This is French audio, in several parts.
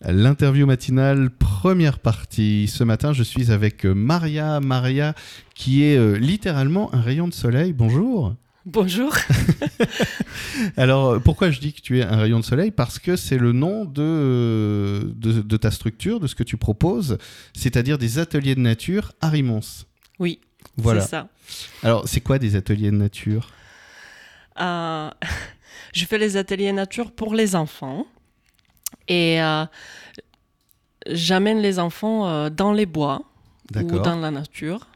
L'interview matinale, première partie. Ce matin, je suis avec Maria. Maria, qui est euh, littéralement un rayon de soleil. Bonjour. Bonjour. Alors, pourquoi je dis que tu es un rayon de soleil? Parce que c'est le nom de, de, ta structure, de ce que tu proposes, c'est-à-dire des ateliers de nature à Rimons. Oui, voilà. c'est ça. Alors, c'est quoi des ateliers de nature? Euh, Je fais les ateliers de nature pour les enfants. Et euh, j'amène les enfants euh, dans les bois ou dans la nature.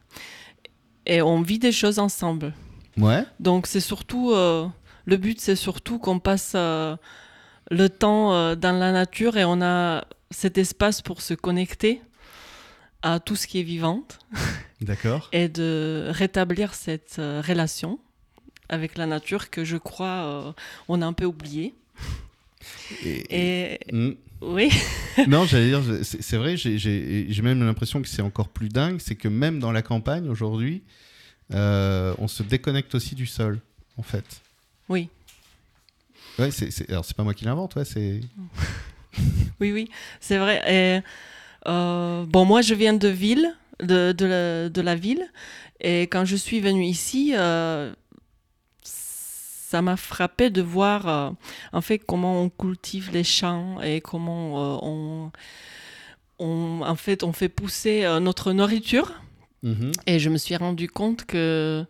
Et on vit des choses ensemble. Ouais. Donc c'est surtout euh, le but, c'est surtout qu'on passe le temps dans la nature et on a cet espace pour se connecter à tout ce qui est vivant. D'accord. et de rétablir cette relation avec la nature que je crois on a un peu oublié. Et, hmm. oui. non, j'allais dire, c'est vrai, j'ai même l'impression que c'est encore plus dingue, c'est que même dans la campagne aujourd'hui, euh, on se déconnecte aussi du sol, en fait. Oui. Ouais, c'est alors c'est pas moi qui l'invente, ouais, c'est. oui, oui, c'est vrai. Et, euh, bon, moi, je viens de ville, de, de, la, de, la, ville, et quand je suis venue ici. Euh, ça m'a frappé de voir euh, en fait comment on cultive les champs et comment euh, on, en fait on fait pousser euh, notre nourriture. Mhm. Et je me suis rendu compte que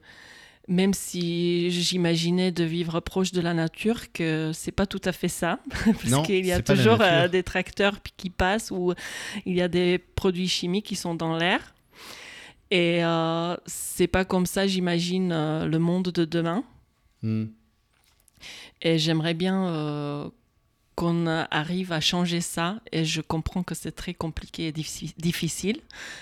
même si j'imaginais de vivre proche de la nature, que c'est pas tout à fait ça, parce qu'il y a toujours des tracteurs qui passent ou il y a des produits chimiques qui sont dans l'air. Et c'est pas comme ça, j'imagine, le monde de demain. Hmm. Et j'aimerais bien euh, qu'on arrive à changer ça. Et je comprends que c'est très compliqué et difficile.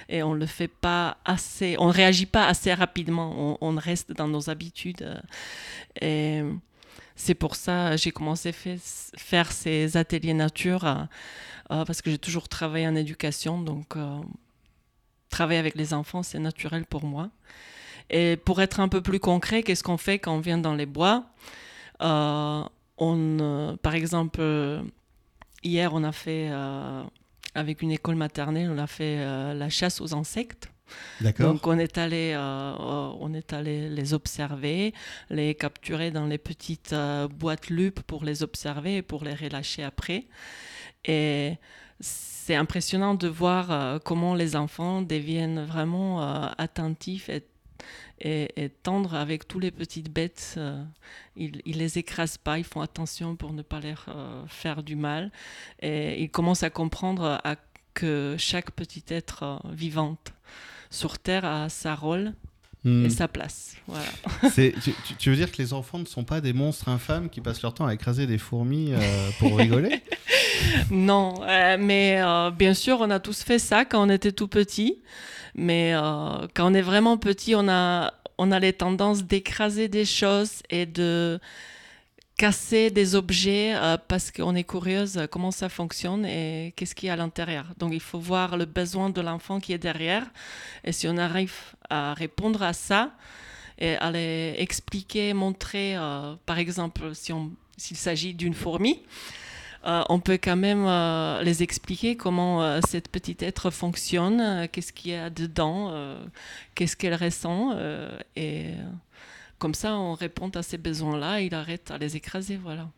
Et on le fait pas assez, on réagit pas assez rapidement. On, reste dans nos habitudes. Et c'est pour ça que j'ai commencé à faire ces ateliers nature. Euh, parce que j'ai toujours travaillé en éducation. Donc, euh, travailler avec les enfants, c'est naturel pour moi. Et pour être un peu plus concret, qu'est-ce qu'on fait quand on vient dans les bois? euh, on, euh, par exemple, hier, on a fait, euh, avec une école maternelle, on a fait la chasse aux insectes. Donc on est allé, on est allé les observer, les capturer dans les petites boîtes lupes pour les observer et pour les relâcher après. Et c'est impressionnant de voir comment les enfants deviennent vraiment attentifs et et, tendre avec toutes les petites bêtes. Euh, ils, ne les écrasent pas, ils font attention pour ne pas leur euh, faire du mal. Et ils commencent à comprendre à, que chaque petit être euh, vivante sur Terre a sa rôle et hmm. sa place. Voilà. Tu, tu, veux dire que les enfants ne sont pas des monstres infâmes qui passent leur temps à écraser des fourmis pour rigoler? Non, mais bien sûr, on a tous fait ça quand on était tout petit. Mais euh, quand on est vraiment petit, on a, on a les tendances d'écraser des choses et de casser des objets euh, parce qu'on est curieuse comment ça fonctionne et qu'est-ce qu'il y a à l'intérieur. Donc il faut voir le besoin de l'enfant qui est derrière. Et si on arrive à répondre à ça et à les expliquer, montrer, euh, par exemple, s'il s'agit d'une fourmi, euh, on peut quand même euh, les expliquer comment euh, cette petite être fonctionne, qu'est-ce qu'il y a dedans, qu'est-ce qu'elle ressent. et comme ça, on répond à ces besoins-là, il arrête à les écraser. Voilà.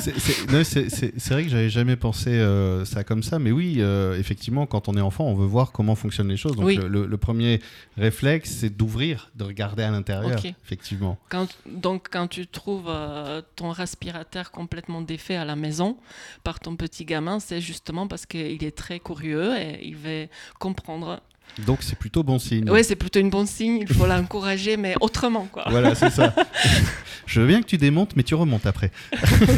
C'est vrai que j'avais jamais pensé euh, ça comme ça, mais oui, euh, effectivement, quand on est enfant, on veut voir comment fonctionnent les choses. Donc le, premier réflexe, c'est d'ouvrir, de regarder à l'intérieur, effectivement. Quand, donc quand tu trouves euh, ton respirateur complètement défait à la maison par ton petit gamin, c'est justement parce qu'il est très curieux et il veut comprendre donc c'est plutôt bon signe. Oui, c'est plutôt une bon signe. Il faut l'encourager, mais autrement, quoi. Voilà, c'est ça. Je veux bien que tu démontes, mais tu remontes après.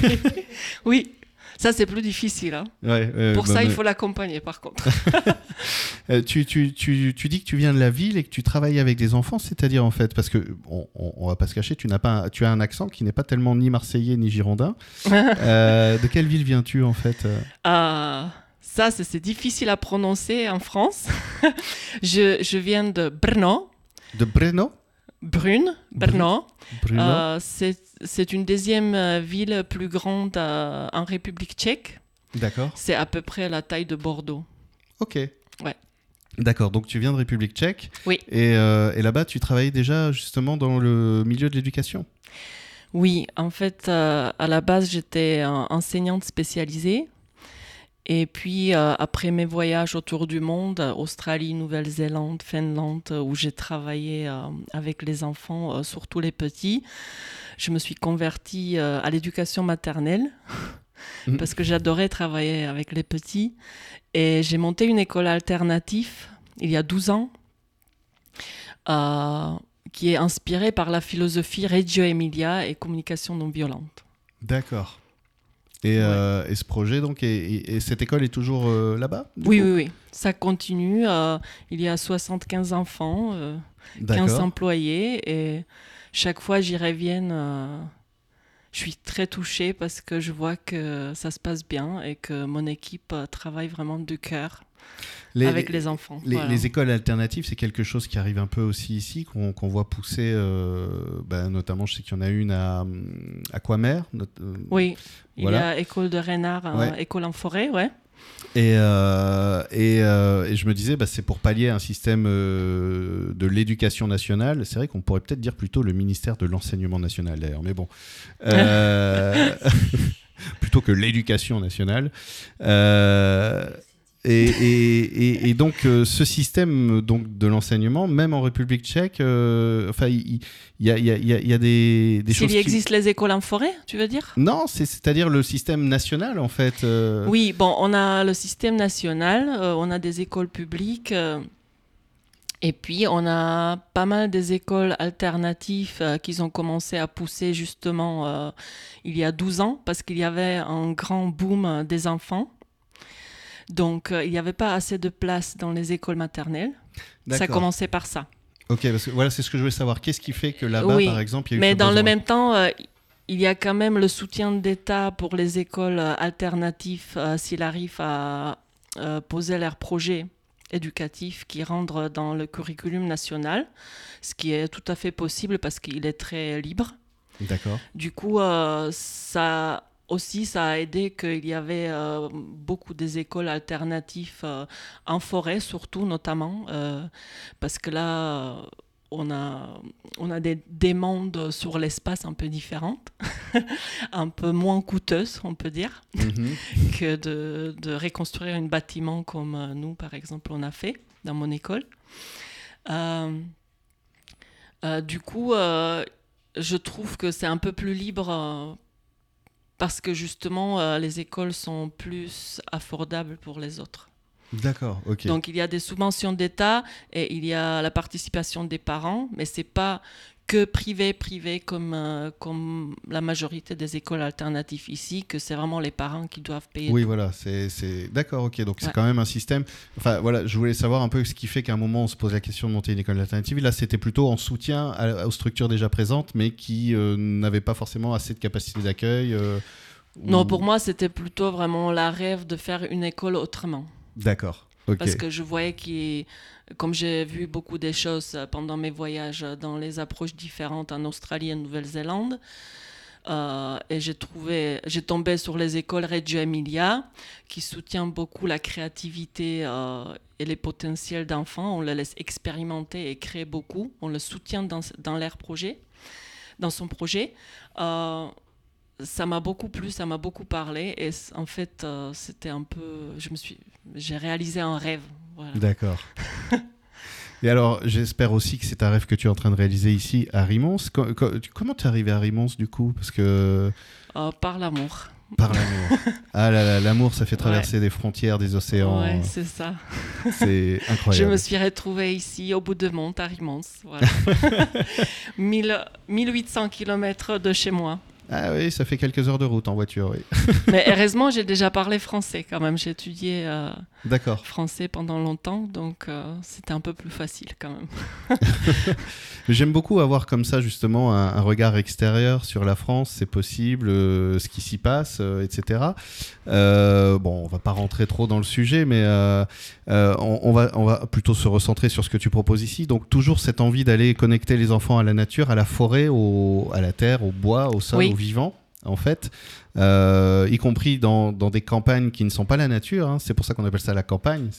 oui. Ça, c'est plus difficile. Hein. Pour ça, il faut l'accompagner, par contre. Euh, tu, tu, tu, tu, dis que tu viens de la ville et que tu travailles avec des enfants, c'est-à-dire, en fait, parce que, on, on, va pas se cacher, tu, n'as pas, tu as un accent qui n'est pas tellement ni marseillais ni girondin. Euh, de quelle ville viens-tu, en fait Ah ça, c'est difficile à prononcer en France. je, je, viens de Brno. De Brno? Brune, Brno. Euh, c'est une deuxième euh, ville plus grande euh, en République tchèque. D'accord. C'est à peu près la taille de Bordeaux. Ok. Ouais. D'accord, donc tu viens de République tchèque. Oui. Et, euh, et là-bas, tu travaillais déjà justement dans le milieu de l'éducation? Oui, en fait, euh, à la base, j'étais euh, enseignante spécialisée. Et puis, euh, après mes voyages autour du monde, Australie, Nouvelle-Zélande, Finlande, euh, où j'ai travaillé euh, avec les enfants, euh, surtout les petits, je me suis convertie à l'éducation maternelle Mhm. parce que j'adorais travailler avec les petits. Et j'ai monté une école alternative il y a 12 ans qui est inspirée par la philosophie Reggio Emilia et communication non violente. D'accord. Et, euh, et ce projet, donc, et, et- et cette école est toujours euh, là-bas Oui, oui, oui. Ça continue. euh, il y a 75 enfants, euh, 15 D'accord. employés. Et chaque fois, j'y reviens. Je suis très touchée parce que je vois que ça se passe bien et que mon équipe euh, travaille vraiment de cœur Les- avec les enfants. Les, Voilà. les écoles alternatives, c'est quelque chose qui arrive un peu aussi ici, qu'on voit pousser, euh, bah, notamment, je sais qu'il y en a une à, à Quamer. euh, Oui, il y a école de Renard, euh, Ouais. école en forêt, ouais. Et, euh, et, euh, et je me disais, bah, c'est pour pallier un système euh, de l'éducation nationale. C'est vrai qu'on pourrait peut-être dire plutôt le ministère de l'enseignement national, d'ailleurs, mais bon. Plutôt que l'éducation nationale. Et, et- et- et donc, euh, ce système donc, de l'enseignement, même en République tchèque, euh, enfin, il y, a, il y a- il y a- il y a des, des choses. S'il qui- existe les écoles en forêt, tu veux dire? Non, c'est- c'est-à-dire le système national, en fait. euh, Oui, bon, on a le système national, euh, on a des écoles publiques, et puis on a pas mal des écoles alternatives euh, qui ont commencé à pousser justement euh, il y a 12 ans, parce qu'il y avait un grand boom des enfants. Donc euh, il n'y avait pas assez de place dans les écoles maternelles. Ça commençait par ça. Ok, parce que voilà, c'est ce que je voulais savoir. Qu'est-ce qui fait que là-bas, Oui, par exemple, il y a eu Mais dans le même temps, euh, il y a quand même le soutien d'État pour les écoles euh, alternatives euh, s'il arrive à poser leurs projets éducatifs qui rentrent dans le curriculum national, ce qui est tout à fait possible parce qu'il est très libre. D'accord. Du coup, ça aussi, ça a aidé qu'il y avait euh, beaucoup des écoles alternatives euh, en forêt, surtout notamment, euh, parce que là, on a, on a des demandes sur l'espace un peu différentes, un peu moins coûteuses, on peut dire, Mhm. que de, de reconstruire un bâtiment comme nous, par exemple, on a fait dans mon école. Du coup, je trouve que c'est un peu plus libre parce que justement, euh, les écoles sont plus affordables pour les autres. D'accord, ok. Donc, il y a des subventions d'État et il y a la participation des parents, mais c'est pas que privé, privé comme, euh, comme la majorité des écoles alternatives ici, que c'est vraiment les parents qui doivent payer. oui, voilà, c'est d'accord, ok. Donc c'est quand même un système. Enfin, voilà, je voulais savoir un peu ce qui fait qu'à un moment on se pose la question de monter une école alternative. Là, c'était plutôt en soutien à- aux structures déjà présentes, mais qui euh, n'avaient pas forcément assez de capacité d'accueil. euh, Non, ou- pour moi, c'était plutôt vraiment la rêve de faire une école autrement. D'accord. Parce que je voyais qu'il, comme j'ai vu beaucoup des choses euh, pendant mes voyages euh, dans les approches différentes en Australie et Nouvelle-Zélande, euh, et j'ai trouvé, j'ai tombé sur les écoles Reggio Emilia qui soutient beaucoup la créativité et les potentiels d'enfants. On les laisse expérimenter et créer beaucoup. On le soutient dans, dans leur projet, dans son projet. Ça m'a beaucoup plu, ça m'a beaucoup parlé et en fait euh, c'était un peu, je me suis, j'ai réalisé un rêve. Voilà. D'accord. Et alors, j'espère aussi que c'est un rêve que tu es en train de réaliser ici à Rimons. Co- co- comment tu es arrivé à Rimons du coup? Parce que Euh, par l'amour. par l'amour. ah là là, l'amour, ça fait traverser des frontières, des océans. Ouais, c'est ça. c'est Je incroyable. me suis retrouvée ici au bout de monde à Rimons. Voilà. 1000 1800 km de chez moi. Ah oui, ça fait quelques heures de route en voiture, oui. Mais heureusement, j'ai déjà parlé français quand même. J'ai étudié euh. Français pendant longtemps, donc euh, c'était un peu plus facile quand même. J'aime beaucoup avoir comme ça justement un, un regard extérieur sur la France, c'est possible, euh, ce qui s'y passe, euh, etc. Euh, bon, on va pas rentrer trop dans le sujet, mais euh, euh, on, on va, on va plutôt se recentrer sur ce que tu proposes ici. Donc toujours cette envie d'aller connecter les enfants à la nature, à la forêt, au, à la terre, au bois, au sol, Oui. au vivant. En fait, euh, y compris dans, dans, des campagnes qui ne sont pas la nature. Hein. C'est pour ça qu'on appelle ça la campagne.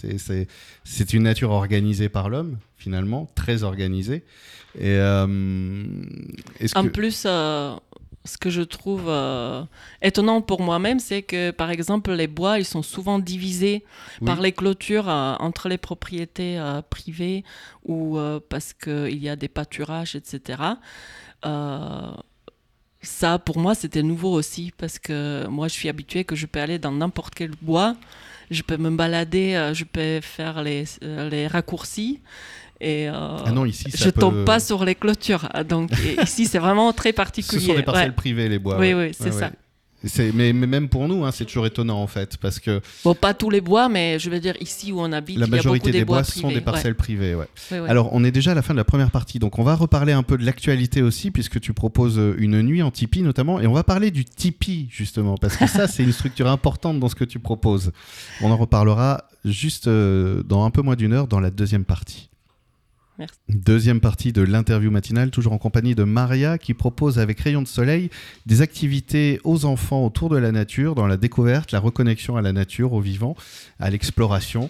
C'est une nature organisée par l'homme, finalement, très organisée. Et, euh, en plus, euh, ce que je trouve étonnant pour moi-même, c'est que, par exemple, les bois, ils sont souvent divisés par les clôtures entre les propriétés privées ou parce qu'il y a des pâturages, etc ça, pour moi, c'était nouveau aussi, parce que moi, je suis habituée que je peux aller dans n'importe quel bois, je peux me balader, euh, je peux faire les, euh, les raccourcis. Et euh, ah non, ici, je tombe pas sur les clôtures. Donc ici, c'est vraiment très particulier. Ce sont des parcelles privées, les bois. Oui, oui, c'est ça. Mais, mais, même pour nous, hein, c'est toujours étonnant en fait, parce que bon, pas tous les bois, mais je veux dire ici où on habite, la majorité il y a des, bois, sont des parcelles privées. Ouais. Alors, on est déjà à la fin de la première partie, donc on va reparler un peu de l'actualité aussi, puisque tu proposes euh, une nuit en Tipeee notamment, et on va parler du Tipeee justement, parce que ça, c'est une structure importante dans ce que tu proposes. On en reparlera juste euh, dans un peu moins d'une heure dans la deuxième partie. Deuxième partie de l'interview matinale, toujours en compagnie de Maria, qui propose avec Rayon de Soleil des activités aux enfants autour de la nature, dans la découverte, la reconnexion à la nature, au vivant, à l'exploration.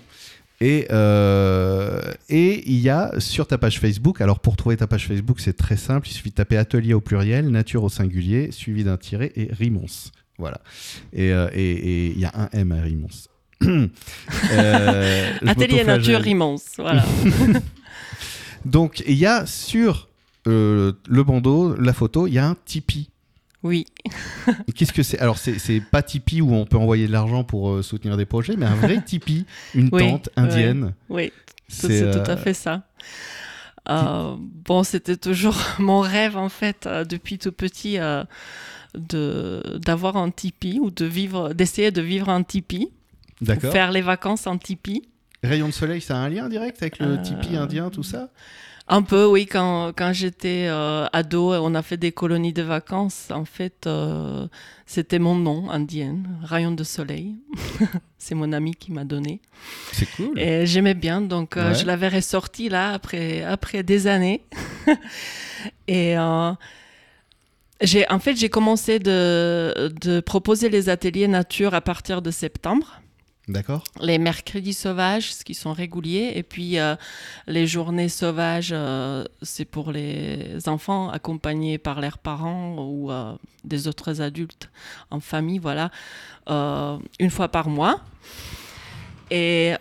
Et, euh, et il y a sur ta page Facebook, alors pour trouver ta page Facebook, c'est très simple, il suffit de taper atelier au pluriel, nature au singulier, suivi d'un tiret et Rimons. Voilà. Euh, et il y a un M à Rimons. euh, atelier nature Rimons, voilà. Donc, il y a sur euh, le bandeau, la photo, il y a un Tipeee. Oui. Qu'est-ce que c'est? Alors, c'est pas Tipeee où on peut envoyer de l'argent pour euh, soutenir des projets, mais un vrai Tipeee, une tente indienne. Oui, c'est tout à euh, fait ça. bon, c'était toujours mon rêve, en fait, depuis tout petit, d'avoir un Tipeee ou de vivre, d'essayer de vivre un Tipeee. D'accord. Faire les vacances en Tipeee. Rayon de soleil, ça a un lien direct avec le Tipeee indien, tout ça? un peu, oui. Quand, quand j'étais euh, ado, on a fait des colonies de vacances. En fait, euh, c'était mon nom, indienne, Rayon de Soleil. C'est mon ami qui m'a donné. C'est cool. Et j'aimais bien, donc euh, je l'avais ressorti là après, après des années. Et j'ai, en fait, j'ai commencé de, de proposer les ateliers nature à partir de septembre. D'accord. Les mercredis sauvages, ce qui sont réguliers, et puis euh, les journées sauvages, euh, c'est pour les enfants accompagnés par leurs parents ou euh, des autres adultes en famille, voilà, une fois par mois. Et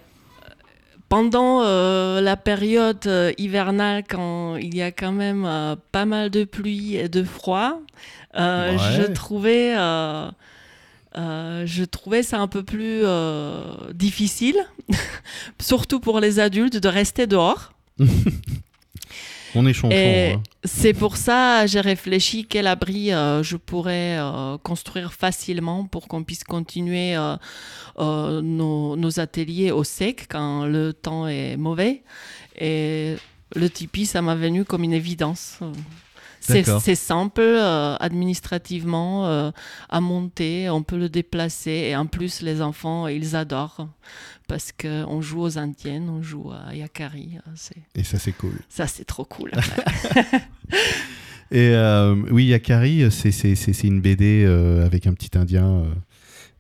pendant la période hivernale, quand il y a quand même pas mal de pluie et de froid, je trouvais euh, je trouvais ça un peu plus euh, difficile, surtout pour les adultes, de rester dehors. On est. Hein. C'est pour ça j'ai réfléchi quel abri euh, je pourrais construire facilement pour qu'on puisse continuer nos, nos, ateliers au sec quand le temps est mauvais. Et le tipi, ça m'a venu comme une évidence. C'est simple euh, administrativement euh, à monter, on peut le déplacer et en plus les enfants ils adorent parce qu'on joue aux indiennes, on joue à Yakari. Euh, et ça c'est cool. Ça c'est trop cool. et oui, Yakari c'est une BD avec un petit indien.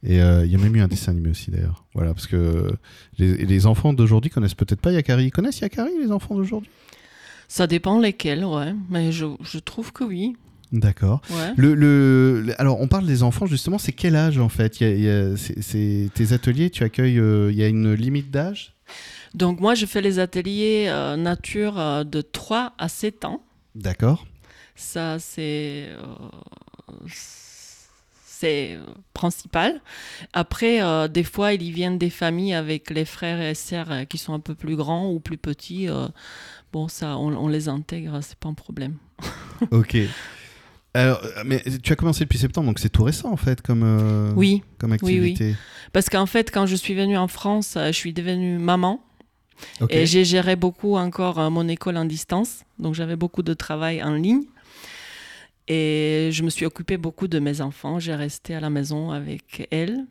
Et il y a même eu un dessin animé aussi d'ailleurs. Voilà, parce que les, les enfants d'aujourd'hui connaissent peut-être pas Yakari. Ils connaissent Yakari les enfants d'aujourd'hui? Ça dépend lesquels, ouais. Mais je, je trouve que oui. D'accord. Le, le, alors, on parle des enfants, justement. C'est quel âge, en fait? C'est, Tes ateliers, tu accueilles... Euh, il y a une limite d'âge? Donc, moi, je fais les ateliers euh, nature euh, de 3 à 7 ans. D'accord. Ça, c'est... c'est principal. Après, des fois, ils viennent des familles avec les frères et sœurs qui sont un peu plus grands ou plus petits bon, ça, on, les intègre, c'est pas un problème. ok. Alors, mais tu as commencé depuis septembre, donc c'est tout récent en fait comme, euh, oui. comme activité. Oui, oui. Parce qu'en fait, quand je suis venue en France, euh, je suis devenue maman. Et j'ai géré beaucoup encore euh, mon école en distance. Donc j'avais beaucoup de travail en ligne. Et je me suis occupée beaucoup de mes enfants. J'ai resté à la maison avec elles.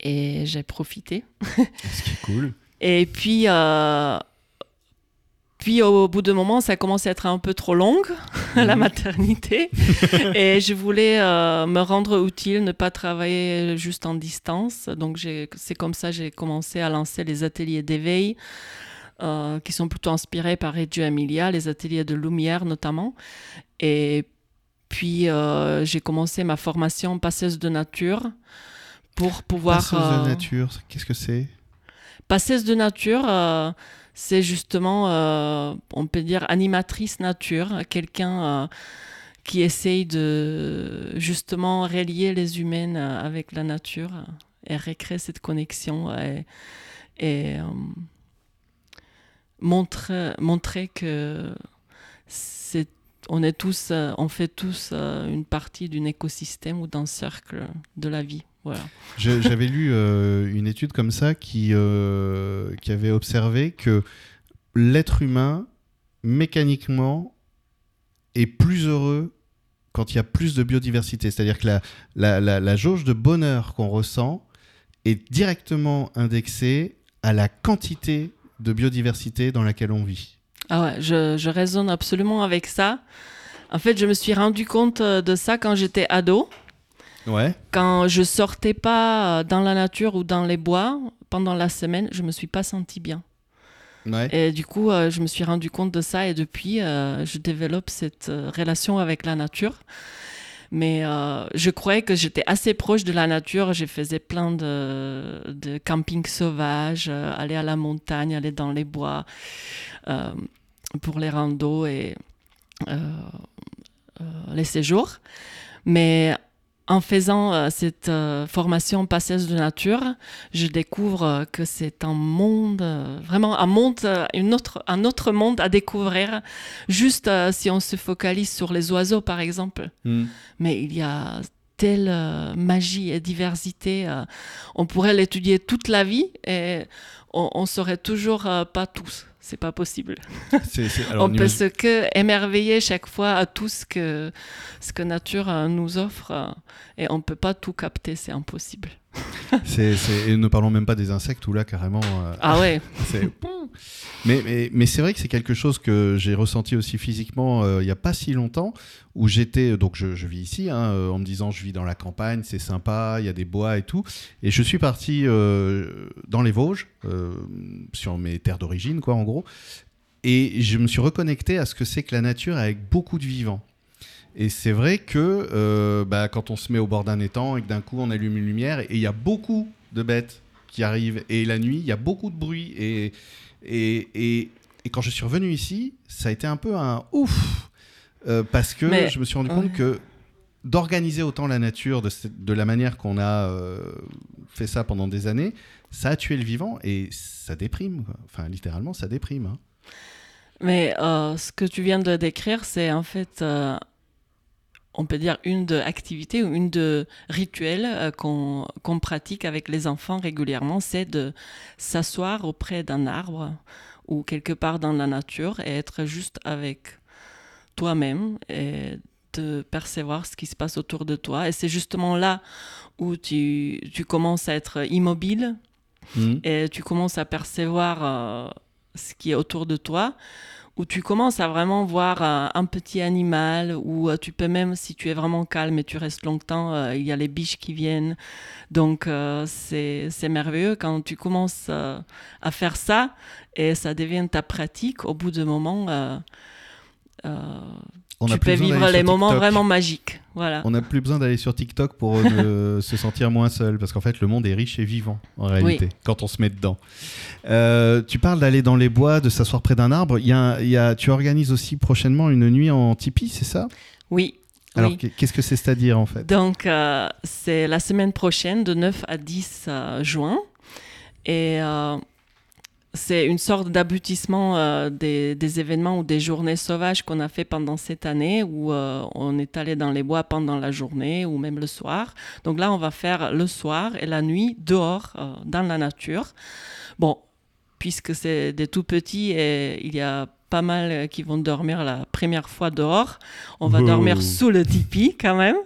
Et j'ai profité. Ce qui est cool. Et puis, puis au bout de moment, ça a commencé à être un peu trop longue, la mhm. maternité. et je voulais euh, me rendre utile, ne pas travailler juste en distance. Donc c'est comme ça que j'ai commencé à lancer les ateliers d'éveil, euh, qui sont plutôt inspirés par Reggio Emilia, les ateliers de lumière notamment. Et puis euh, j'ai commencé ma formation passeuse de nature pour pouvoir... Passeuse de nature, qu'est-ce que c'est? Passeuse de nature c'est justement, euh, on peut dire, animatrice nature, quelqu'un euh, qui essaye de justement relier les humains euh, avec la nature et recréer cette connexion et, montrer, montrer que c'est on est tous, on fait tous une partie d'un écosystème ou d'un cercle de la vie. J'avais lu euh, une étude comme ça qui, euh, qui avait observé que l'être humain, mécaniquement, est plus heureux quand il y a plus de biodiversité. C'est-à-dire que la, la, la, jauge de bonheur qu'on ressent est directement indexée à la quantité de biodiversité dans laquelle on vit. Ah ouais, je, je raisonne absolument avec ça. En fait, je me suis rendu compte de ça quand j'étais ado. Quand je sortais pas dans la nature ou dans les bois pendant la semaine, je me suis pas senti bien. Et du coup, euh, je me suis rendu compte de ça et depuis, euh, je développe cette euh, relation avec la nature. Mais je croyais que j'étais assez proche de la nature. Je faisais plein de, de camping sauvage, aller à la montagne, aller dans les bois pour les randos et les séjours. Mais en faisant euh, cette euh, formation passeuse de nature, je découvre euh, que c'est un monde, vraiment un monde, une autre, un autre monde à découvrir, juste si on se focalise sur les oiseaux, par exemple. Hmm. Mais il y a telle magie et diversité, on pourrait l'étudier toute la vie et on ne saurait toujours pas tous c'est pas possible. on peut se que émerveiller chaque fois à tout ce que ce que nature euh, nous offre euh, et on peut pas tout capter, c'est impossible. c'est, et ne parlons même pas des insectes où là carrément. Euh, ah ouais. mais, mais, mais c'est vrai que c'est quelque chose que j'ai ressenti aussi physiquement il n'y a pas si longtemps où j'étais donc je, je vis ici hein, en me disant je vis dans la campagne, c'est sympa, il y a des bois et tout. Et je suis parti dans les Vosges sur mes terres d'origine quoi en gros. Et je me suis reconnecté à ce que c'est que la nature avec beaucoup de vivants. Et c'est vrai que euh, bah, quand on se met au bord d'un étang et que d'un coup on allume une lumière, et il y a beaucoup de bêtes qui arrivent, et la nuit, il y a beaucoup de bruit. Et, et, et, quand je suis revenu ici, ça a été un peu un ouf, euh, parce que je me suis rendu compte que d'organiser autant la nature de, de la manière qu'on a euh, fait ça pendant des années, ça a tué le vivant et ça déprime. Enfin, littéralement, ça déprime. Hein. Mais ce que tu viens de décrire, c'est en fait on peut dire, une de activité ou une de rituels euh, qu'on pratique avec les enfants régulièrement, c'est de s'asseoir auprès d'un arbre ou quelque part dans la nature et être juste avec toi-même et de percevoir ce qui se passe autour de toi. Et c'est justement là où tu, commences à être immobile mmh. et tu commences à percevoir euh, ce qui est autour de toi où tu commences à vraiment voir euh, un petit animal, ou euh, tu peux même, si tu es vraiment calme et tu restes longtemps, euh, il y a les biches qui viennent. Donc c'est merveilleux quand tu commences à faire ça et ça devient ta pratique. Au bout d'un moment, tu peux vivre les moments vraiment magiques. Voilà. On n'a plus besoin d'aller sur TikTok pour euh, se sentir moins seul, parce qu'en fait, le monde est riche et vivant, en réalité, quand on se met dedans. Euh, tu parles d'aller dans les bois, de s'asseoir près d'un arbre. Il y a, tu organises aussi prochainement une nuit en tipi, c'est ça? Oui. Alors, qu'est-ce que c'est c'est-à-dire, en fait? Donc, euh, c'est la semaine prochaine, de 9 à 10 juin. Et c'est une sorte d'aboutissement euh, des, événements ou des journées sauvages qu'on a fait pendant cette année où euh, on est allé dans les bois pendant la journée ou même le soir. Donc là, on va faire le soir et la nuit dehors, euh, dans la nature. Bon, puisque c'est des tout petits et il y a pas mal qui vont dormir la première fois dehors, on va dormir sous le tipi quand même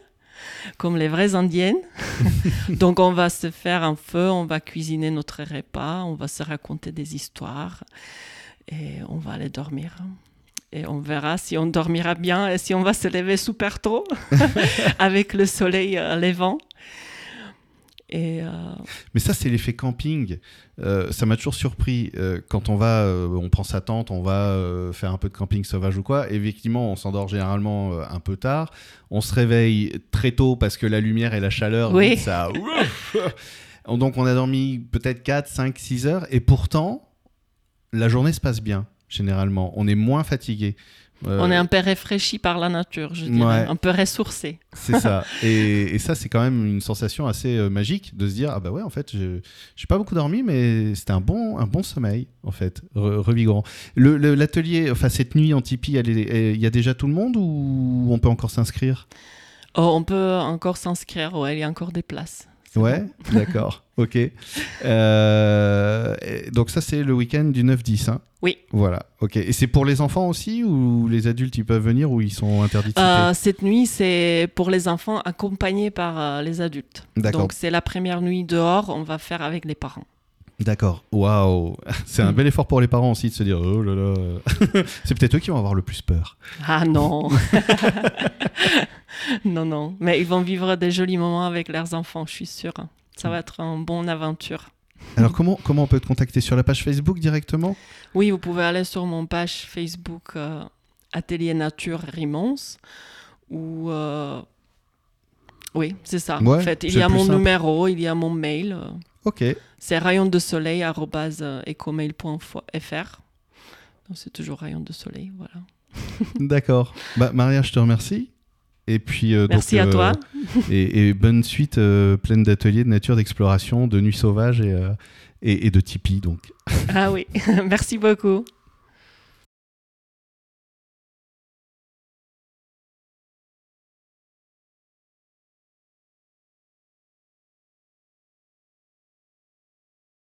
comme les vraies indiennes. Donc on va se faire un feu, on va cuisiner notre repas, on va se raconter des histoires. et on va aller dormir. Et on verra si on dormira bien et si on va se lever super tôt avec le soleil euh, levant. Et euh, Mais ça, c'est l'effet camping. Euh, ça m'a toujours surpris. quand on va, on prend sa tente, on va faire un peu de camping sauvage ou quoi. Effectivement, on s'endort généralement un peu tard. On se réveille très tôt parce que la lumière et la chaleur, oui. ça. Donc, on a dormi peut-être 4, 5, 6 heures. Et pourtant, la journée se passe bien généralement. On est moins fatigué. Euh, on est un peu réfléchi par la nature, je dirais, un peu ressourcé. C'est ça. Et, ça, c'est quand même une sensation assez euh, magique de se dire ah bah ouais, en fait, je j'ai pas beaucoup dormi, mais c'était un bon, un bon sommeil, en fait, revigorant. L'atelier, enfin cette nuit en Tipeee, il y a déjà tout le monde ou on peut encore s'inscrire? Oh, On peut encore s'inscrire, ouais, il y a encore des places. Ouais, d'accord, ok. Euh, donc ça, c'est le week-end du 9-10. Hein oui. Voilà, ok. Et c'est pour les enfants aussi ou les adultes ils peuvent venir ou ils sont interdits euh, Cette nuit, c'est pour les enfants accompagnés par euh, les adultes. D'accord. Donc c'est la première nuit dehors, on va faire avec les parents. D'accord. Waouh. C'est un mm. bel effort pour les parents aussi de se dire oh là là. c'est peut-être eux qui vont avoir le plus peur. Ah non. non non. Mais ils vont vivre des jolis moments avec leurs enfants, je suis sûre. Ça va être une bonne aventure. Alors comment, comment on peut te contacter? Sur la page Facebook directement? Oui, vous pouvez aller sur mon page Facebook euh, Atelier Nature Rimons ou euh, oui, c'est ça. en fait, il y a mon numéro, il y a mon mail. Euh. Ok. C'est rayon de soleil Donc c'est toujours rayon de soleil, voilà. D'accord. Bah, Maria, je te remercie. Et puis, euh, Merci à toi. Euh, et, bonne suite euh, pleine d'ateliers de nature, d'exploration, de nuits sauvages et, et, et de Tipeee. Donc. Ah oui, merci beaucoup.